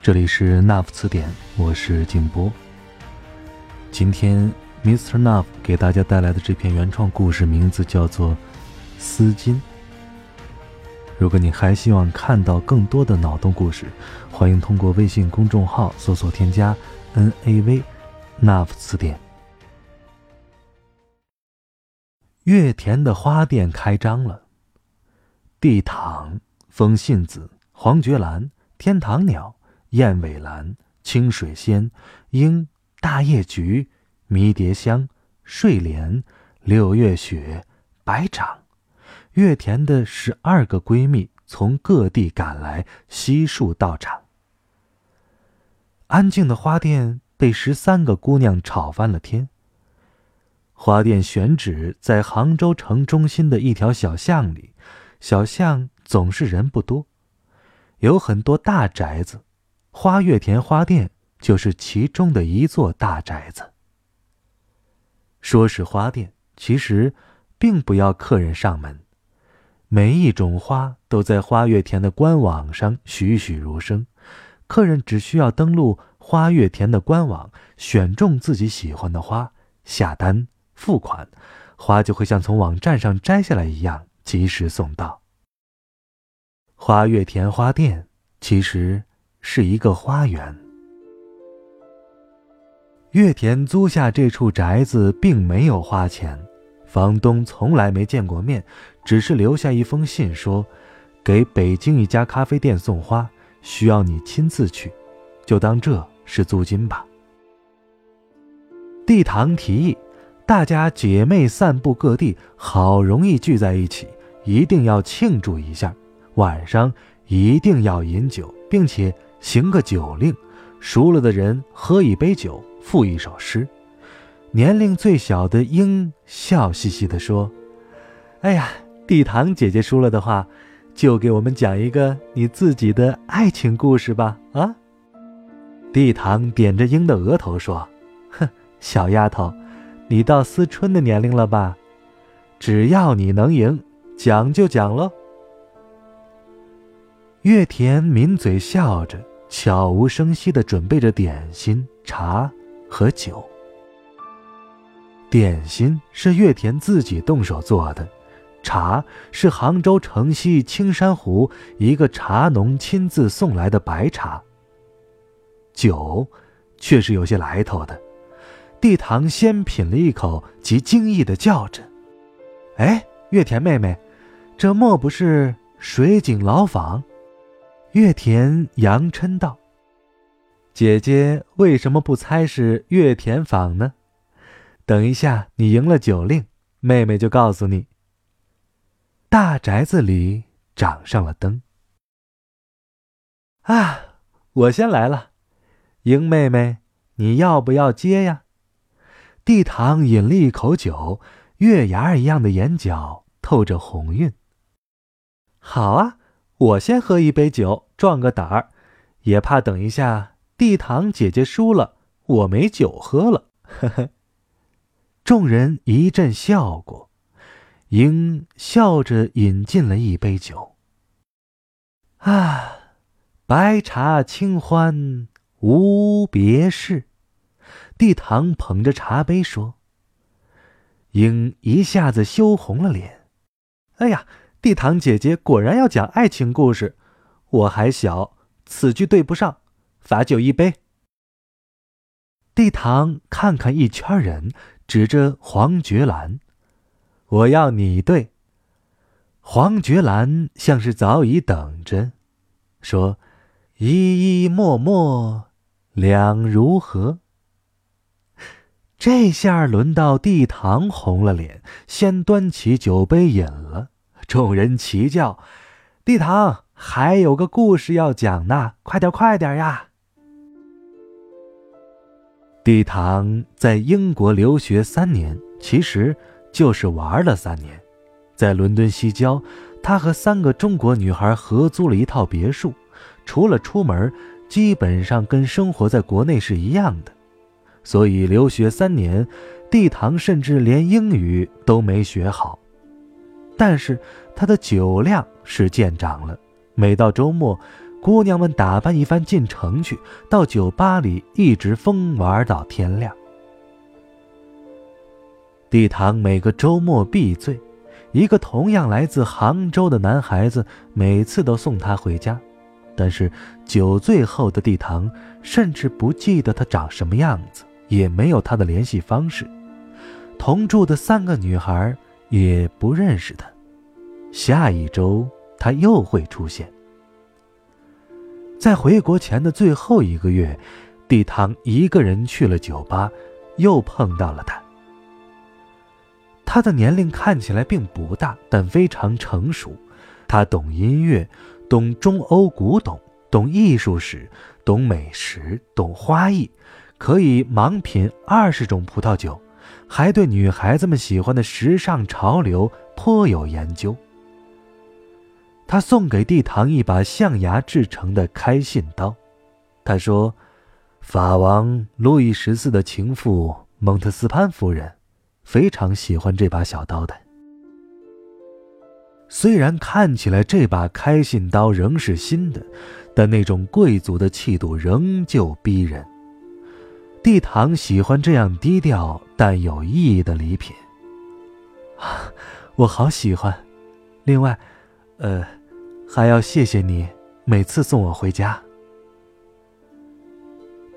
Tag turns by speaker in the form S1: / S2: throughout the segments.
S1: 这里是 NAF 词典，我是静波。今天 Mr. NAF 给大家带来的这篇原创故事名字叫做《丝巾》。如果你还希望看到更多的脑洞故事，欢迎通过微信公众号搜索添加 NAV，NAF 词典。月田的花店开张了，地躺、风信子、黄觉兰。天堂鸟、燕尾兰、清水仙、樱、大叶菊、迷迭香、睡莲、六月雪、白掌，月田的十二个闺蜜从各地赶来，悉数到场。安静的花店被十三个姑娘吵翻了天。花店选址在杭州城中心的一条小巷里，小巷总是人不多。有很多大宅子，花月田花店就是其中的一座大宅子。说是花店，其实并不要客人上门，每一种花都在花月田的官网上栩栩如生，客人只需要登录花月田的官网，选中自己喜欢的花，下单付款，花就会像从网站上摘下来一样，及时送到。花月田花店其实是一个花园。月田租下这处宅子，并没有花钱，房东从来没见过面，只是留下一封信说：“给北京一家咖啡店送花，需要你亲自去，就当这是租金吧。”地堂提议，大家姐妹散布各地，好容易聚在一起，一定要庆祝一下。晚上一定要饮酒，并且行个酒令，输了的人喝一杯酒，赋一首诗。年龄最小的鹰笑嘻嘻地说：“哎呀，地堂姐姐输了的话，就给我们讲一个你自己的爱情故事吧。”啊！地堂点着鹰的额头说：“哼，小丫头，你到思春的年龄了吧？只要你能赢，讲就讲喽。”月田抿嘴笑着，悄无声息地准备着点心、茶和酒。点心是月田自己动手做的，茶是杭州城西青山湖一个茶农亲自送来的白茶。酒，却是有些来头的。地堂先品了一口，即惊异地叫着：“哎，月田妹妹，这莫不是水井老坊？”月田阳琛道：“姐姐为什么不猜是月田坊呢？等一下你赢了酒令，妹妹就告诉你。”大宅子里长上了灯。啊，我先来了，英妹妹，你要不要接呀？地堂饮了一口酒，月牙一样的眼角透着红晕。好啊。我先喝一杯酒，壮个胆儿，也怕等一下地堂姐姐输了，我没酒喝了。呵呵。众人一阵笑过，英笑着饮尽了一杯酒。啊，白茶清欢无别事。地堂捧着茶杯说。英一下子羞红了脸。哎呀！地堂姐姐果然要讲爱情故事，我还小，此句对不上，罚酒一杯。地堂看看一圈人，指着黄觉兰：“我要你对。”黄觉兰像是早已等着，说：“依依默默，两如何？”这下轮到地堂红了脸，先端起酒杯饮了。众人齐叫：“地堂还有个故事要讲呢，快点，快点呀！”帝堂在英国留学三年，其实就是玩了三年。在伦敦西郊，他和三个中国女孩合租了一套别墅，除了出门，基本上跟生活在国内是一样的。所以留学三年，帝堂甚至连英语都没学好。但是他的酒量是见长了，每到周末。姑娘们打扮一番进城去，到酒吧里一直疯玩到天亮。帝堂每个周末必醉，一个同样来自杭州的男孩子每次都送她回家，但是酒醉后的帝堂甚至不记得他长什么样子，也没有他的联系方式，同住的三个女孩也不认识他。下一周他又会出现。在回国前的最后一个月，帝堂一个人去了酒吧，又碰到了他。他的年龄看起来并不大，但非常成熟。他懂音乐，懂中欧古董，懂艺术史，懂美食，懂花艺，可以盲品二十种葡萄酒，还对女孩子们喜欢的时尚潮流颇有研究。他送给帝堂一把象牙制成的开信刀，他说：“法王路易十四的情妇蒙特斯潘夫人非常喜欢这把小刀的。虽然看起来这把开信刀仍是新的，但那种贵族的气度仍旧逼人。帝堂喜欢这样低调但有意义的礼品。啊，我好喜欢。另外，呃。”还要谢谢你，每次送我回家。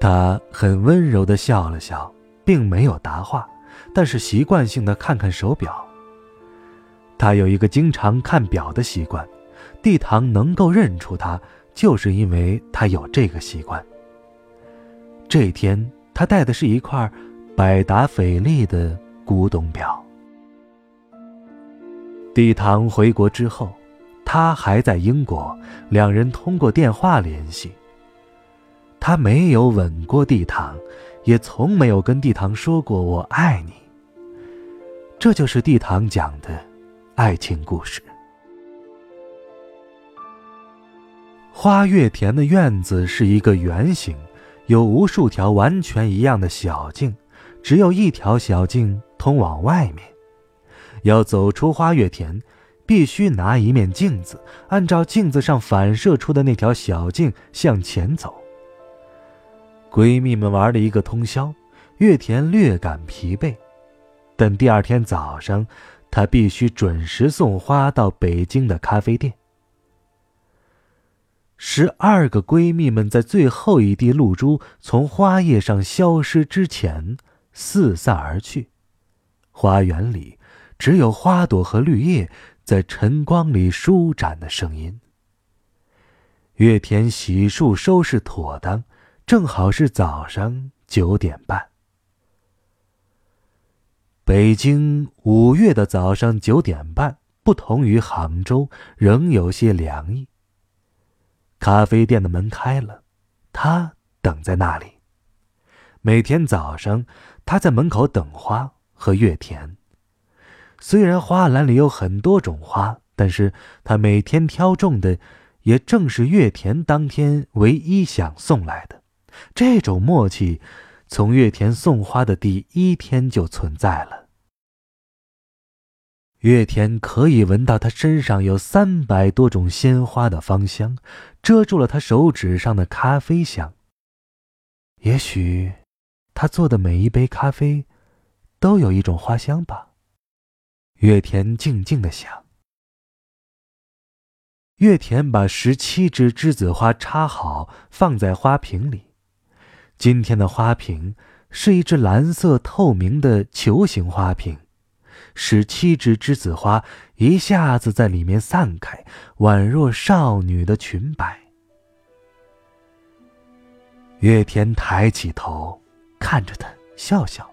S1: 他很温柔的笑了笑，并没有答话，但是习惯性的看看手表。他有一个经常看表的习惯，帝堂能够认出他，就是因为他有这个习惯。这天，他戴的是一块百达翡丽的古董表。帝堂回国之后。他还在英国，两人通过电话联系。他没有吻过地堂，也从没有跟地堂说过“我爱你”。这就是地堂讲的爱情故事。花月田的院子是一个圆形，有无数条完全一样的小径，只有一条小径通往外面。要走出花月田。必须拿一面镜子，按照镜子上反射出的那条小径向前走。闺蜜们玩了一个通宵，月田略感疲惫，但第二天早上，她必须准时送花到北京的咖啡店。十二个闺蜜们在最后一滴露珠从花叶上消失之前四散而去，花园里只有花朵和绿叶。在晨光里舒展的声音。月田洗漱收拾妥当，正好是早上九点半。北京五月的早上九点半，不同于杭州，仍有些凉意。咖啡店的门开了，他等在那里。每天早上，他在门口等花和月田。虽然花篮里有很多种花，但是他每天挑中的，也正是月田当天唯一想送来的。这种默契，从月田送花的第一天就存在了。月田可以闻到他身上有三百多种鲜花的芳香，遮住了他手指上的咖啡香。也许，他做的每一杯咖啡，都有一种花香吧。月田静静的想。月田把十七只栀子花插好，放在花瓶里。今天的花瓶是一只蓝色透明的球形花瓶，使七只栀子花一下子在里面散开，宛若少女的裙摆。月田抬起头，看着他，笑笑。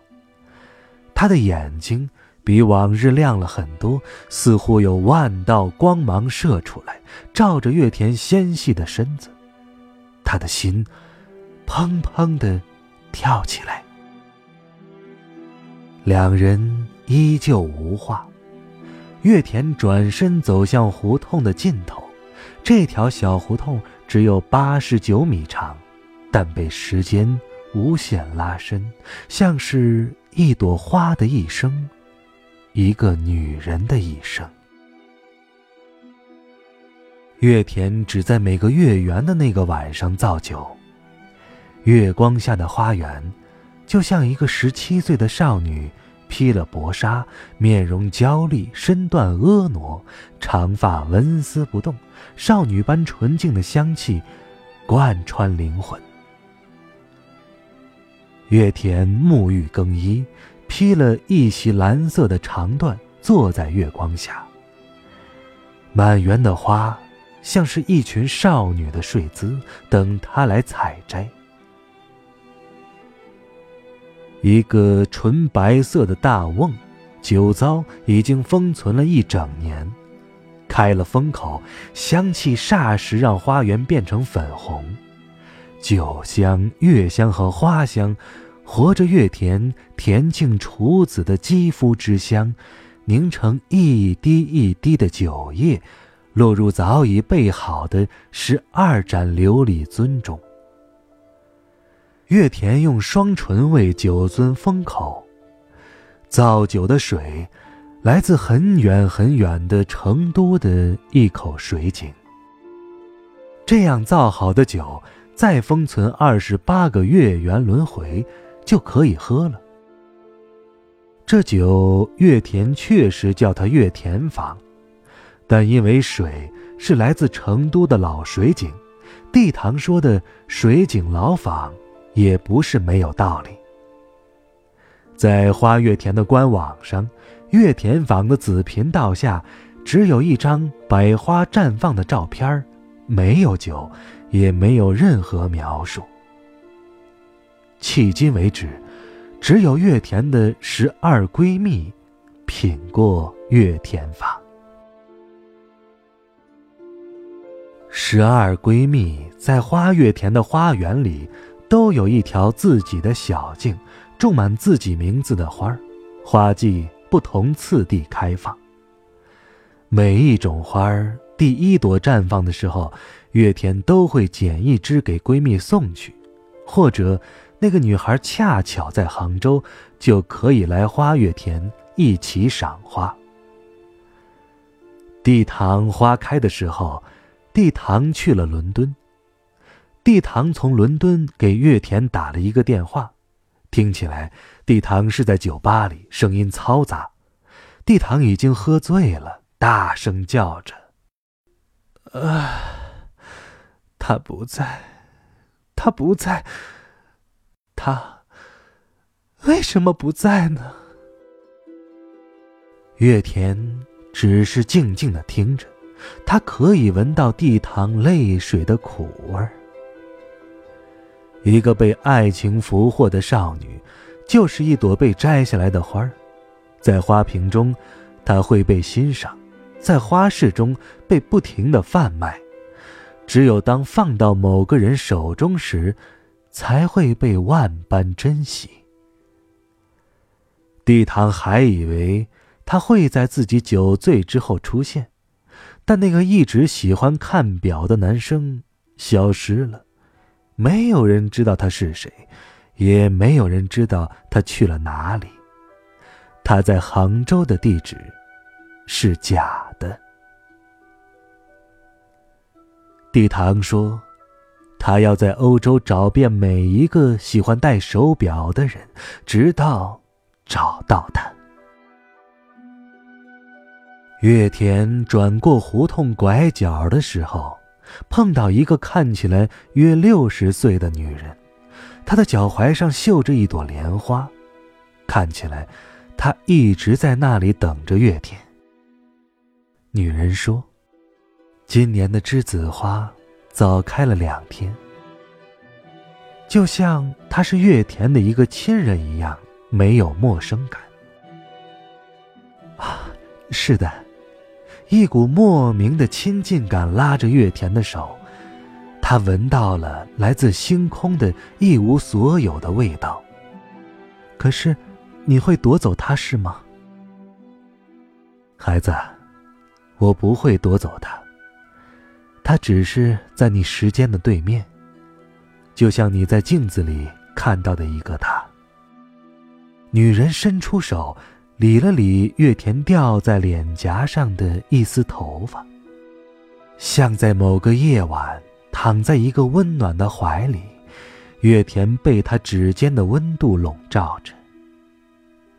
S1: 他的眼睛。比往日亮了很多，似乎有万道光芒射出来，照着月田纤细的身子，他的心砰砰的跳起来。两人依旧无话。月田转身走向胡同的尽头，这条小胡同只有八十九米长，但被时间无限拉伸，像是一朵花的一生，一个女人的一生。月田只在每个月圆的那个晚上造酒，月光下的花园，就像一个十七岁的少女。披了薄纱，面容娇丽，身段婀娜，长发纹丝不动，少女般纯净的香气贯穿灵魂。月田沐浴更衣，披了一袭蓝色的长缎，坐在月光下。满园的花，像是一群少女的睡姿，等他来采摘。一个纯白色的大瓮，酒糟已经封存了一整年，开了封口，香气霎时让花园变成粉红。酒香、月香和花香，活着月田田庆处子的肌肤之香，凝成一滴一滴的酒液，落入早已备好的十二盏琉璃樽中。月田用双唇为酒樽封口，造酒的水来自很远很远的成都的一口水井。这样造好的酒，再封存二十八个月圆轮回，就可以喝了。这酒月田确实叫它月田坊，但因为水是来自成都的老水井，地堂说的水井老坊。也不是没有道理。在花月田的官网上，月田坊的子频道下，只有一张百花绽放的照片没有酒，也没有任何描述。迄今为止，只有月田的十二闺蜜品过月田坊。十二闺蜜在花月田的花园里。都有一条自己的小径，种满自己名字的花儿，花季不同次第开放。每一种花儿第一朵绽放的时候，月田都会捡一支给闺蜜送去，或者那个女孩恰巧在杭州，就可以来花月田一起赏花。地堂花开的时候，地堂去了伦敦。地堂从伦敦给月田打了一个电话，听起来地堂是在酒吧里，声音嘈杂。地堂已经喝醉了，大声叫着：“啊，他不在，他不在，他为什么不在呢？”月田只是静静的听着，他可以闻到地堂泪水的苦味儿。一个被爱情俘获的少女，就是一朵被摘下来的花，在花瓶中，她会被欣赏，在花市中被不停的贩卖，只有当放到某个人手中时，才会被万般珍惜。地堂还以为他会在自己酒醉之后出现，但那个一直喜欢看表的男生消失了。没有人知道他是谁，也没有人知道他去了哪里。他在杭州的地址是假的。地堂说，他要在欧洲找遍每一个喜欢戴手表的人，直到找到他。月田转过胡同拐角的时候。碰到一个看起来约六十岁的女人，她的脚踝上绣着一朵莲花，看起来她一直在那里等着月田。女人说：“今年的栀子花早开了两天，就像她是月田的一个亲人一样，没有陌生感。”啊，是的。一股莫名的亲近感拉着月田的手，他闻到了来自星空的一无所有的味道。可是，你会夺走他是吗？孩子，我不会夺走他。他只是在你时间的对面，就像你在镜子里看到的一个他。女人伸出手，理了理月田掉在脸颊上的一丝头发，像在某个夜晚躺在一个温暖的怀里，月田被他指尖的温度笼罩着。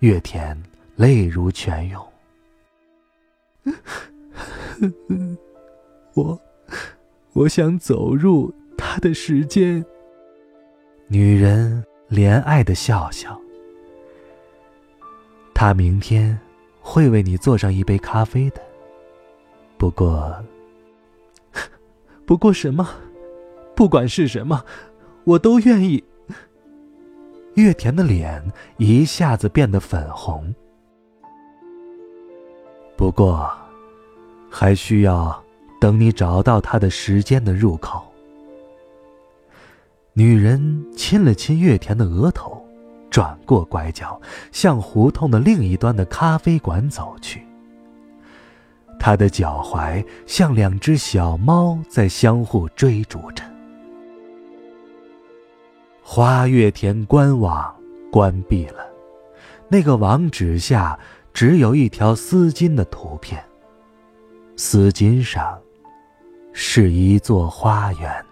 S1: 月田泪如泉涌。我。我想走入他的时间。女人怜爱的笑笑。他明天会为你做上一杯咖啡的。不过，不过什么？不管是什么，我都愿意。月田的脸一下子变得粉红。不过，还需要。等你找到他的时间的入口。女人亲了亲月田的额头，转过拐角，向胡同的另一端的咖啡馆走去。他的脚踝像两只小猫在相互追逐着。花月田官网关闭了，那个网址下只有一条丝巾的图片，丝巾上。是一座花园。